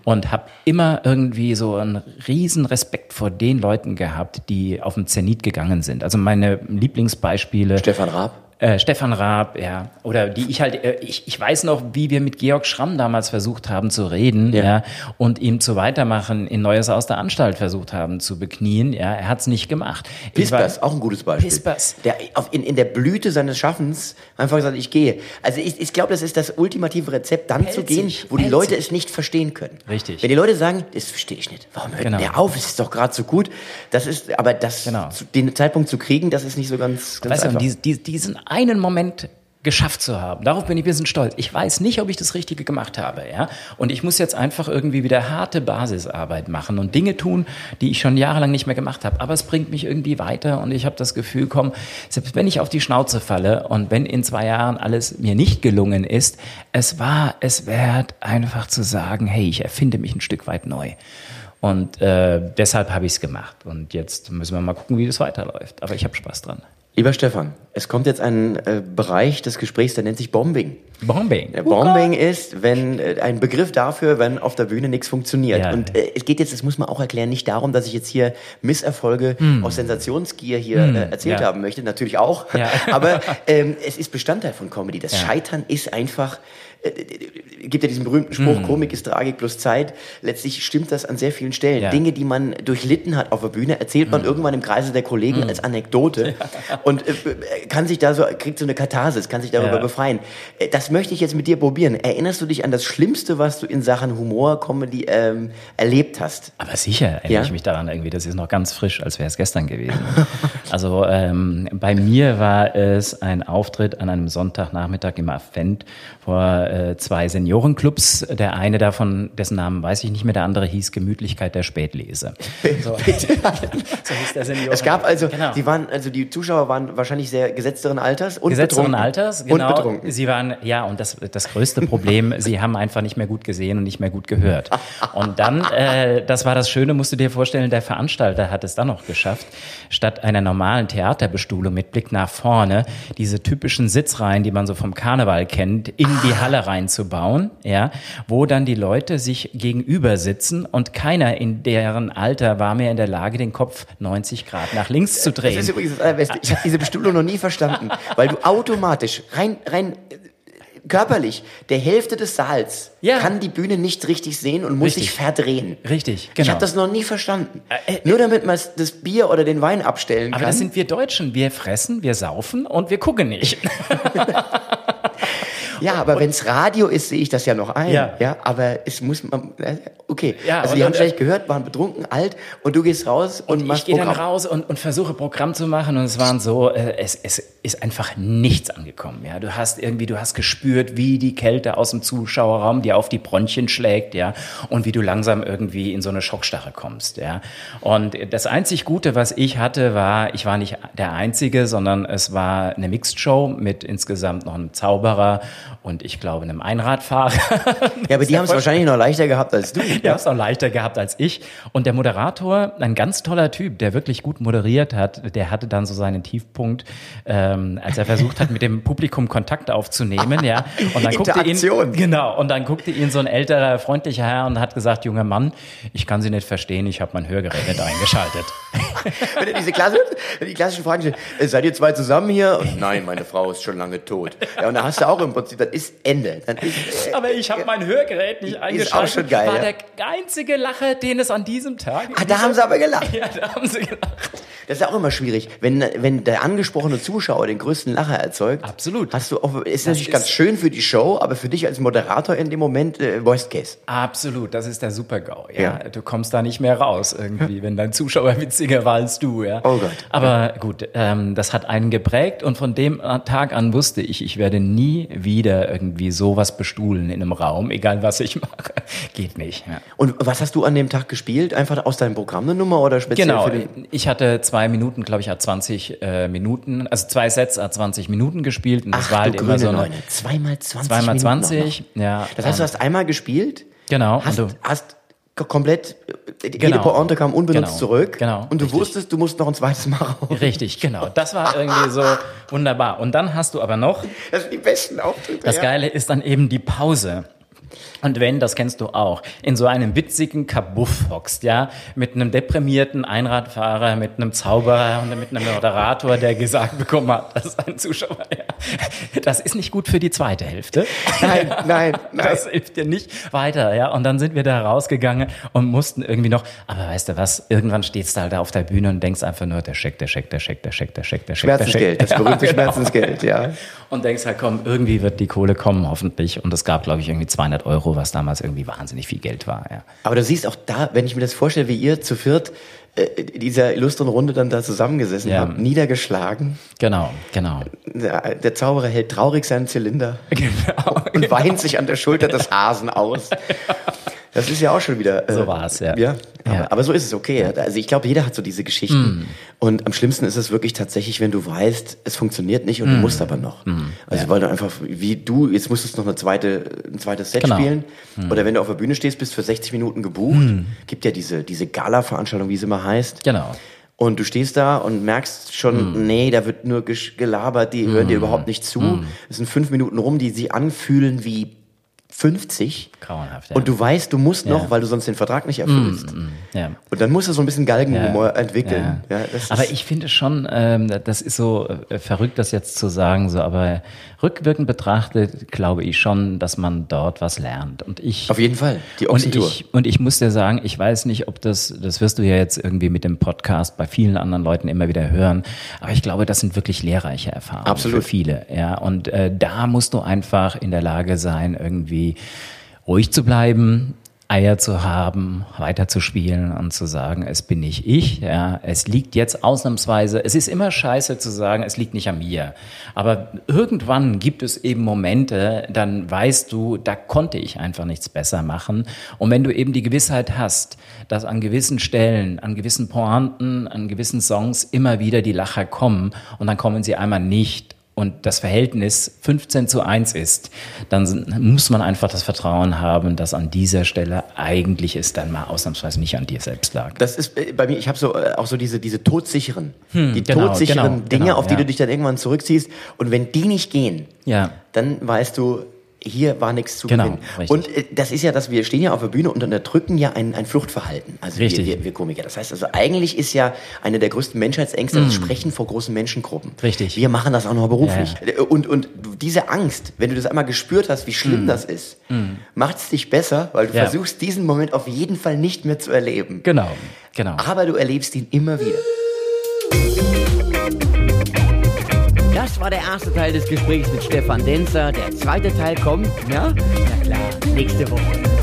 und habe immer irgendwie so einen riesen Respekt vor den Leuten gehabt, die auf dem Zenit gegangen sind. Also meine Lieblingsbeispiele. Stefan Raab. Äh, Stefan Raab, ja. Oder die ich halt, äh, ich, ich weiß noch, wie wir mit Georg Schramm damals versucht haben zu reden, ja, Ja. und ihm zu Weitermachen in Neues aus der Anstalt versucht haben zu beknien, ja. Er hat's nicht gemacht. War- Pispers, auch ein gutes Beispiel. Pispers. Der auf, in, in der Blüte seines Schaffens einfach gesagt, ich gehe. Also ich, ich glaube, das ist das ultimative Rezept, dann zu Pelzig, gehen, wo die. Leute es nicht verstehen können. Richtig. Wenn die Leute sagen, das verstehe ich nicht, warum hört Genau. der auf? Es ist doch gerade so gut. Das ist, aber das, Genau. zu, den Zeitpunkt zu kriegen, das ist nicht so ganz, ganz Weißt du, einfach. und dies- dies- diesen einen Moment geschafft zu haben. Darauf bin ich ein bisschen stolz. Ich weiß nicht, ob ich das Richtige gemacht habe, ja. Und ich muss jetzt einfach irgendwie wieder harte Basisarbeit machen und Dinge tun, die ich schon jahrelang nicht mehr gemacht habe. Aber es bringt mich irgendwie weiter und ich habe das Gefühl, komm, selbst wenn ich auf die Schnauze falle und wenn in zwei Jahren alles mir nicht gelungen ist, es war es wert, einfach zu sagen, hey, ich erfinde mich ein Stück weit neu. Und äh, deshalb habe ich es gemacht. Und jetzt müssen wir mal gucken, wie das weiterläuft. Aber ich habe Spaß dran. Lieber Stefan, es kommt jetzt ein äh, Bereich des Gesprächs, der nennt sich Bombing. Bombing. Der Bombing ist, wenn äh, ein Begriff dafür, wenn auf der Bühne nichts funktioniert. Ja. Und äh, es geht jetzt, das muss man auch erklären, nicht darum, dass ich jetzt hier Misserfolge aus Sensationsgier hier äh, erzählt ja. haben möchte. Natürlich auch. Ja. Aber ähm, es ist Bestandteil von Comedy. Das Ja. Scheitern ist einfach. Äh, gibt ja diesen berühmten Spruch, Hm. Komik ist Tragik plus Zeit. Letztlich stimmt das an sehr vielen Stellen. Ja. Dinge, die man durchlitten hat auf der Bühne, erzählt man irgendwann im Kreise der Kollegen als Anekdote und äh, kann sich da so, kriegt so eine Katharsis, kann sich darüber Ja. befreien. Äh, Das möchte ich jetzt mit dir probieren. Erinnerst du dich an das Schlimmste, was du in Sachen Humor, Comedy ähm, erlebt hast? Aber sicher erinnere Ja? ich mich daran irgendwie, das ist noch ganz frisch, als wäre es gestern gewesen. also ähm, bei mir war es ein Auftritt an einem Sonntagnachmittag im Advent vor äh, zwei Seniorenclubs. Der eine davon, dessen Namen weiß ich nicht mehr, der andere hieß Gemütlichkeit der Spätlese. So, so hieß der Senioren. Es gab also, Genau. die waren, also die Zuschauer waren wahrscheinlich sehr gesetzteren Alters und gesetzteren betrunken. Alters, genau. Und betrunken. Sie waren, ja, und das, das größte Problem, sie haben einfach nicht mehr gut gesehen und nicht mehr gut gehört. Und dann, äh, das war das Schöne, musst du dir vorstellen, der Veranstalter hat es dann noch geschafft, statt einer normalen Theaterbestuhlung mit Blick nach vorne, diese typischen Sitzreihen, die man so vom Karneval kennt, in die Halle reinzubauen, ja, wo dann die Leute sich gegenüber sitzen und keiner in deren Alter war mehr in der Lage, den Kopf 90 Grad nach links zu Das drehen. ist übrigens das Allerbeste. Ich habe diese Bestuhlung noch nie verstanden, weil du automatisch rein, rein äh, körperlich der Hälfte des Saals Ja. kann die Bühne nicht richtig sehen und muss Richtig. sich verdrehen. Richtig, Ich genau. habe das noch nie verstanden. Äh, äh, Nur damit man das Bier oder den Wein abstellen Aber kann. das sind wir Deutschen. Wir fressen, wir saufen und wir gucken nicht. ja, aber wenns Radio ist, sehe ich das ja noch ein. Ja. Ja. aber es muss man. äh, Okay. Ja, also die haben vielleicht gehört, waren betrunken, alt und du gehst raus und, Und machst ich gehe dann raus und, und versuche Programm zu machen und es waren so, äh, es, es ist einfach nichts angekommen. Ja, du hast irgendwie, du hast gespürt, wie die Kälte aus dem Zuschauerraum dir auf die Bronchien schlägt, ja, und wie du langsam irgendwie in so eine Schockstarre kommst, ja. Und das einzig Gute, was ich hatte, war, ich war nicht der Einzige, sondern es war eine Mixed Show mit insgesamt noch einem Zauberer und ich glaube einem Einradfahrer. Ja, aber die haben es wahrscheinlich noch leichter gehabt als du. Der hat es auch leichter gehabt als ich. Und der Moderator, ein ganz toller Typ, der wirklich gut moderiert hat, der hatte dann so seinen Tiefpunkt, ähm, als er versucht hat, mit dem Publikum Kontakt aufzunehmen. ja. Und dann guckte ihn, genau, und dann guckte ihn so ein älterer, freundlicher Herr und hat gesagt, junger Mann, ich kann Sie nicht verstehen, ich habe mein Hörgerät nicht eingeschaltet. wenn er diese Klasse, die klassischen Fragen stellt, äh, seid ihr zwei zusammen hier? Und nein, meine Frau ist schon lange tot. Ja, und da hast du auch im Prinzip, das ist Ende. Das ist, äh, Aber ich habe mein Hörgerät nicht eingeschaltet. Ist auch schon geil. War ja. der einzige Lacher, den es an diesem Tag. Ah, da haben sie aber gelacht. Ja, da haben sie gelacht. Das ist auch immer schwierig, wenn, wenn der angesprochene Zuschauer den größten Lacher erzeugt. Absolut. Hast du auch, ist natürlich ist ganz schön für die Show, aber für dich als Moderator in dem Moment äh, Worst Case. Absolut, das ist der Super-GAU. Ja. ja. Du kommst da nicht mehr raus irgendwie, wenn dein Zuschauer witziger war als du. Ja. Oh Gott. Aber gut, ähm, das hat einen geprägt und von dem Tag an wusste ich, ich werde nie wieder irgendwie sowas bestuhlen in einem Raum, egal was ich mache. Geht nicht. Ja. Und was hast du an dem Tag gespielt? Einfach aus deinem Programm eine Nummer oder speziell genau, für den? Ich hatte zwei Minuten, glaube ich, hat 20 äh, Minuten, also zwei Sets hat 20 Minuten gespielt und das Ach, war halt du immer so eine, Neune. Zweimal 20 zweimal Minuten 20, noch. ja. Das heißt, du hast einmal gespielt, Genau. hast, hast komplett, äh, jede Genau. Pointe kam unbenutzt Genau. zurück Genau. und du Richtig. wusstest, du musst noch ein zweites Mal raus. richtig, genau. Das war irgendwie so wunderbar. Und dann hast du aber noch Das sind die besten Auftritte. Das. Geile ist dann eben die Pause. Und wenn, das kennst du auch, in so einem witzigen Kabuff hockst, ja, mit einem deprimierten Einradfahrer, mit einem Zauberer und mit einem Moderator, der gesagt bekommen hat, das ist ein Zuschauer, ja. Das ist nicht gut für die zweite Hälfte. Nein, nein, nein. Das hilft dir nicht weiter, ja. Und dann sind wir da rausgegangen und mussten irgendwie noch, aber weißt du was, irgendwann stehst du halt da auf der Bühne und denkst einfach nur, der Scheck, der Scheck, der Scheck, der Scheck, der Scheck, der Scheck, der Scheck. Schmerzensgeld, das berühmte Ja, genau. Schmerzensgeld, ja. Und denkst halt, komm, irgendwie wird die Kohle kommen, hoffentlich. Und es gab, glaube ich, irgendwie 200 Euro, was damals irgendwie wahnsinnig viel Geld war. Ja. Aber du siehst auch da, wenn ich mir das vorstelle, wie ihr zu viert äh, in dieser illustren Runde dann da zusammengesessen Ja. habt, niedergeschlagen. Genau, genau. Der, der Zauberer hält traurig seinen Zylinder Genau. und weint sich an der Schulter des Hasen aus. Das ist ja auch schon wieder. Äh, So war's, ja. ja, aber, Ja. aber so ist es okay. Also ich glaube, jeder hat so diese Geschichten. Und am schlimmsten ist es wirklich tatsächlich, wenn du weißt, es funktioniert nicht und du musst aber noch. Also weil du einfach, wie du, jetzt musstest noch eine zweite, ein zweites Set Genau. spielen. Oder wenn du auf der Bühne stehst, bist für 60 Minuten gebucht. Gibt ja diese, diese Gala-Veranstaltung, wie sie immer heißt. Genau. Und du stehst da und merkst schon, nee, da wird nur gelabert, die hören dir überhaupt nicht zu. Es sind fünf Minuten rum, die sich anfühlen wie 50. Grauenhaft, ja. Und du weißt, du musst noch, Ja. weil du sonst den Vertrag nicht erfüllst. ja. Und dann musst du so ein bisschen Galgenhumor entwickeln. Aber ich finde schon, ähm, das ist so äh, verrückt, das jetzt zu sagen, so, aber rückwirkend betrachtet glaube ich schon, dass man dort was lernt. Und ich Auf jeden Fall, die und Ochsentour. ich, und ich muss dir sagen, ich weiß nicht, ob das, das wirst du ja jetzt irgendwie mit dem Podcast bei vielen anderen Leuten immer wieder hören, aber ich glaube, das sind wirklich lehrreiche Erfahrungen Absolut. für viele. Ja, und äh, da musst du einfach in der Lage sein, irgendwie ruhig zu bleiben, Eier zu haben, weiterzuspielen und zu sagen, es bin nicht ich, ja, es liegt jetzt ausnahmsweise, es ist immer scheiße zu sagen, es liegt nicht an mir. Aber irgendwann gibt es eben Momente, dann weißt du, da konnte ich einfach nichts besser machen. Und wenn du eben die Gewissheit hast, dass an gewissen Stellen, an gewissen Pointen, an gewissen Songs immer wieder die Lacher kommen und dann kommen sie einmal nicht und das Verhältnis 15 zu 1 ist, dann muss man einfach das Vertrauen haben, dass an dieser Stelle eigentlich es dann mal ausnahmsweise nicht an dir selbst lag. Das ist äh, bei mir, ich habe so äh, auch so diese, diese todsicheren, die genau, todsicheren genau, Dinge, genau, auf die ja. du dich dann irgendwann zurückziehst. Und wenn die nicht gehen, Ja. dann weißt du, hier war nichts zu Genau, gewinnen. richtig. Und äh, das ist ja, dass wir stehen ja auf der Bühne und unterdrücken ja ein, ein Fluchtverhalten. Also Richtig. Wir, wir, wir Komiker. Das heißt also, eigentlich ist ja eine der größten Menschheitsängste das Sprechen vor großen Menschengruppen. Mm. Richtig. Wir machen das auch noch beruflich. Ja, Und, und diese Angst, wenn du das einmal gespürt hast, wie schlimm das ist, macht es dich besser, weil du Mm. Ja. versuchst, diesen Moment auf jeden Fall nicht mehr zu erleben. Genau, genau. Aber du erlebst ihn immer wieder. Das war der erste Teil des Gesprächs mit Stefan Denzer. Der zweite Teil kommt, ja? Na klar, nächste Woche.